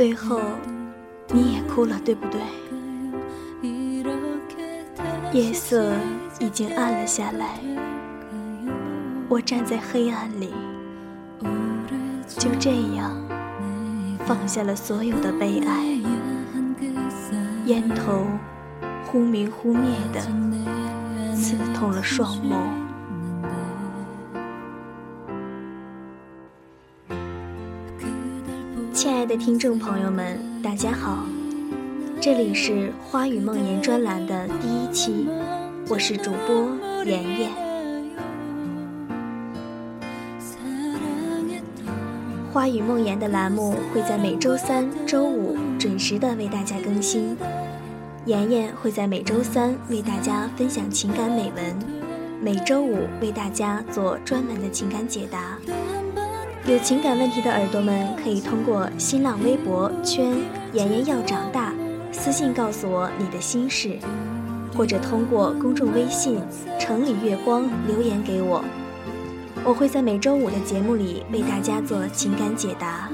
最后，你也哭了，对不对？夜色已经暗了下来，我站在黑暗里，就这样放下了所有的悲哀。烟头忽明忽灭的，刺痛了双眸。亲爱的听众朋友们，大家好。这里是花语梦言专栏的第一期，我是主播妍妍。花语梦言的栏目会在每周三、周五准时的为大家更新，妍妍会在每周三为大家分享情感美文，每周五为大家做专门的情感解答。有情感问题的耳朵们可以通过新浪微博圈“妍妍要长大”。私信告诉我你的心事，或者通过公众微信“城里月光”留言给我，我会在每周五的节目里为大家做情感解答。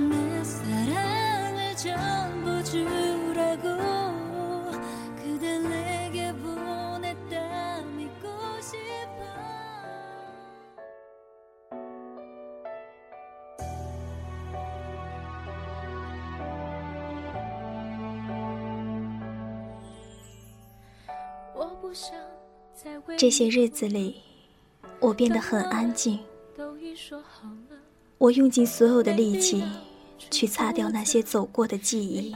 这些日子里，我变得很安静。我用尽所有的力气去擦掉那些走过的记忆，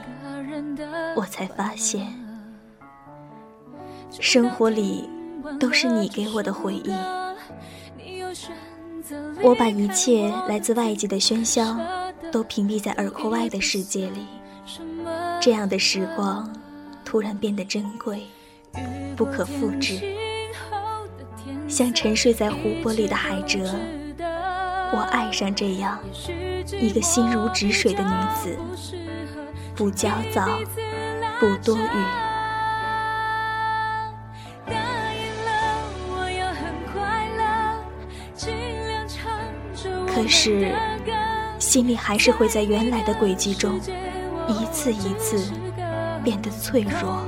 我才发现，生活里都是你给我的回忆。我把一切来自外界的喧嚣都屏蔽在耳廓外的世界里，这样的时光突然变得珍贵。不可复制，像沉睡在湖泊里的海蜇。我爱上这样一个心如止水的女子，不焦躁，不多语。可是，心里还是会在原来的轨迹中，一次一次变得脆弱。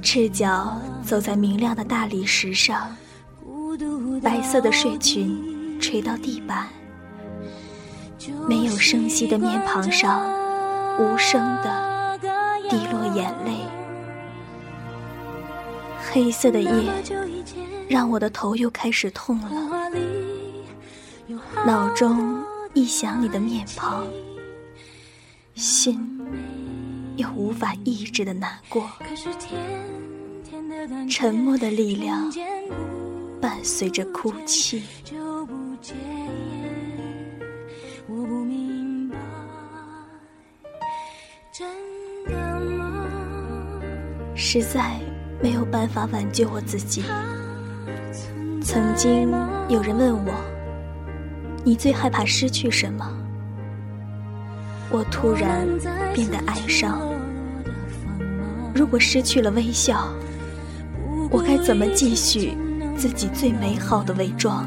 赤脚走在明亮的大理石上，白色的睡裙垂到地板，没有声息的面庞上，无声的滴落眼泪。黑色的夜让我的头又开始痛了，脑中一想你的面庞，心。又无法抑制的难过，沉默的力量伴随着哭泣。实在没有办法挽救我自己。曾经有人问我：“你最害怕失去什么？”我突然变得哀伤。如果失去了微笑，我该怎么继续自己最美好的伪装？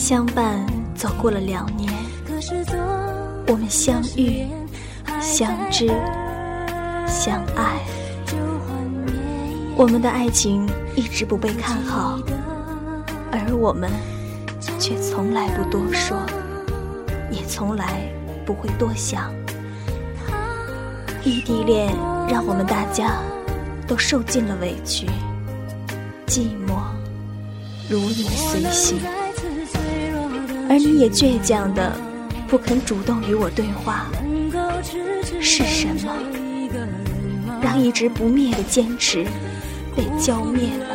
相伴。走过了两年，我们相遇、相知、相爱，我们的爱情一直不被看好，而我们却从来不多说，也从来不会多想。异地恋让我们大家都受尽了委屈，寂寞如影随形，而你也倔强的不肯主动与我对话。是什么让一直不灭的坚持被浇灭了？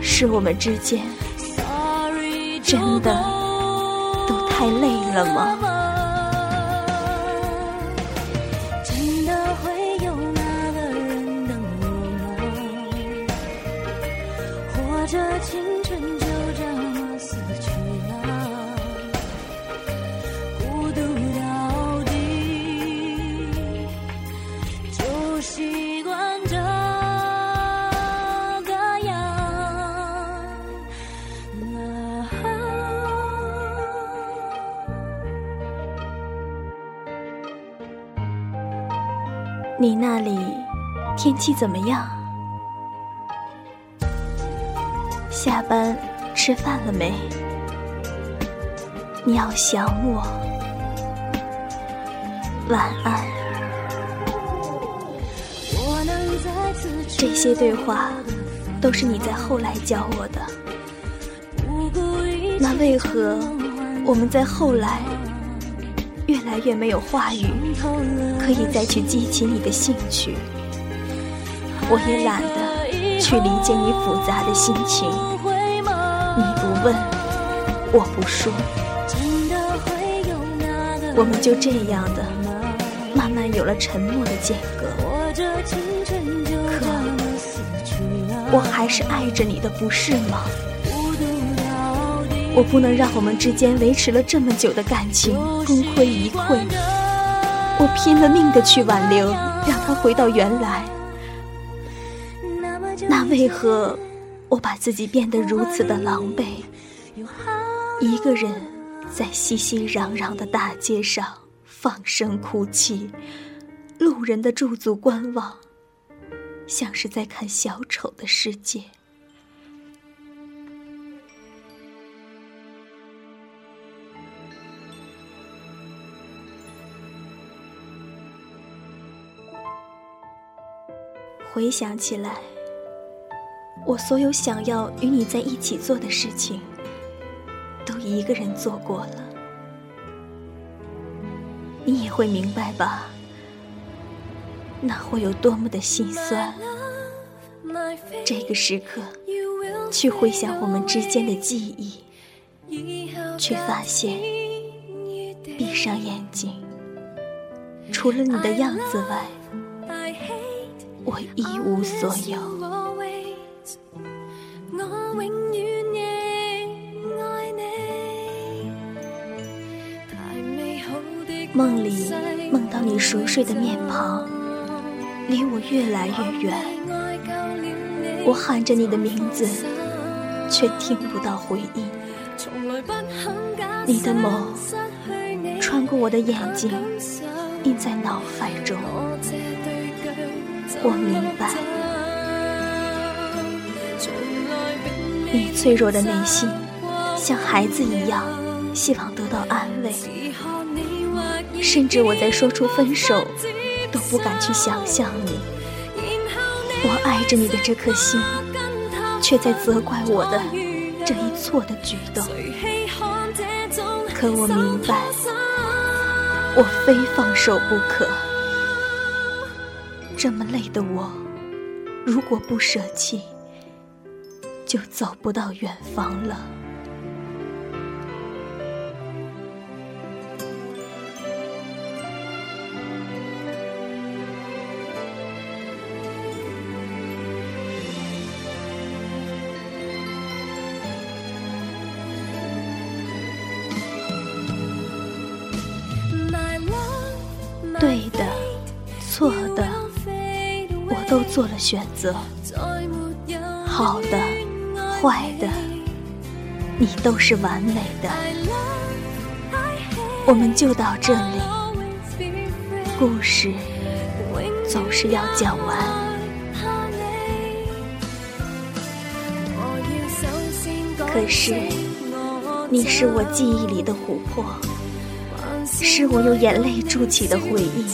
是我们之间真的都太累了吗？这青春你那里天气怎么样？下班吃饭了没？你要想我，晚安。这些对话都是你在后来教我的，那为何我们在后来？越来越没有话语，可以再去激起你的兴趣。我也懒得去理解你复杂的心情。你不问，我不说，我们就这样的慢慢有了沉默的间隔。可我还是爱着你的，不是吗？我不能让我们之间维持了这么久的感情功亏一篑。我拼了命的去挽留，让他回到原来。那为何我把自己变得如此的狼狈？一个人在熙熙攘攘的大街上放声哭泣，路人的驻足观望，像是在看小丑的世界。回想起来，我所有想要与你在一起做的事情，都一个人做过了。你也会明白吧？那会有多么的心酸。这个时刻，去回想我们之间的记忆，却发现，闭上眼睛，除了你的样子外。我一无所有。梦里梦到你熟睡的面庞，离我越来越远。我喊着你的名字，却听不到回应。你的眸穿过我的眼睛，印在脑海中。我明白，你脆弱的内心像孩子一样，希望得到安慰。甚至我在说出分手，都不敢去想象你。我爱着你的这颗心，却在责怪我的这一错的举动。可我明白，我非放手不可。这么累的我，如果不舍弃，就走不到远方了。对的，错的。都做了选择，好的，坏的，你都是完美的。我们就到这里，故事总是要讲完。可是，你是我记忆里的琥珀，是我用眼泪筑起的回忆。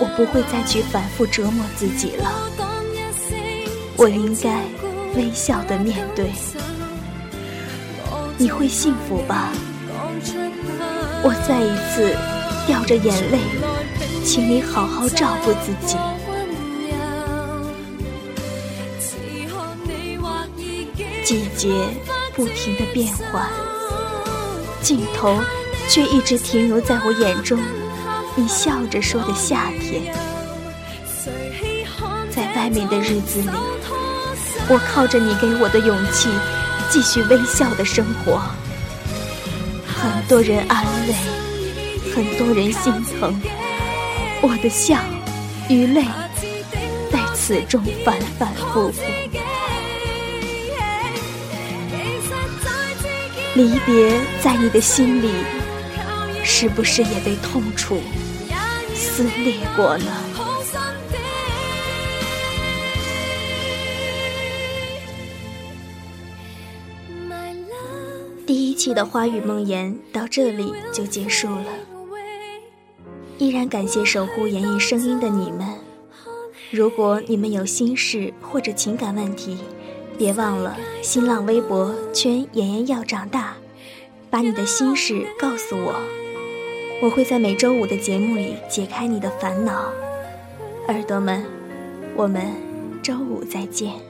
我不会再去反复折磨自己了，我应该微笑的面对。你会幸福吧？我再一次掉着眼泪，请你好好照顾自己。季节不停的变换，镜头却一直停留在我眼中。你笑着说的夏天，在外面的日子里，我靠着你给我的勇气，继续微笑的生活。很多人安慰，很多人心疼，我的笑与泪在此中反反复复。离别在你的心里，是不是也被痛楚撕裂过呢？第一期的花语梦言到这里就结束了，依然感谢守护妍妍声音的你们。如果你们有心事或者情感问题，别忘了新浪微博圈妍妍要长大，把你的心事告诉我，我会在每周五的节目里解开你的烦恼。耳朵们，我们周五再见。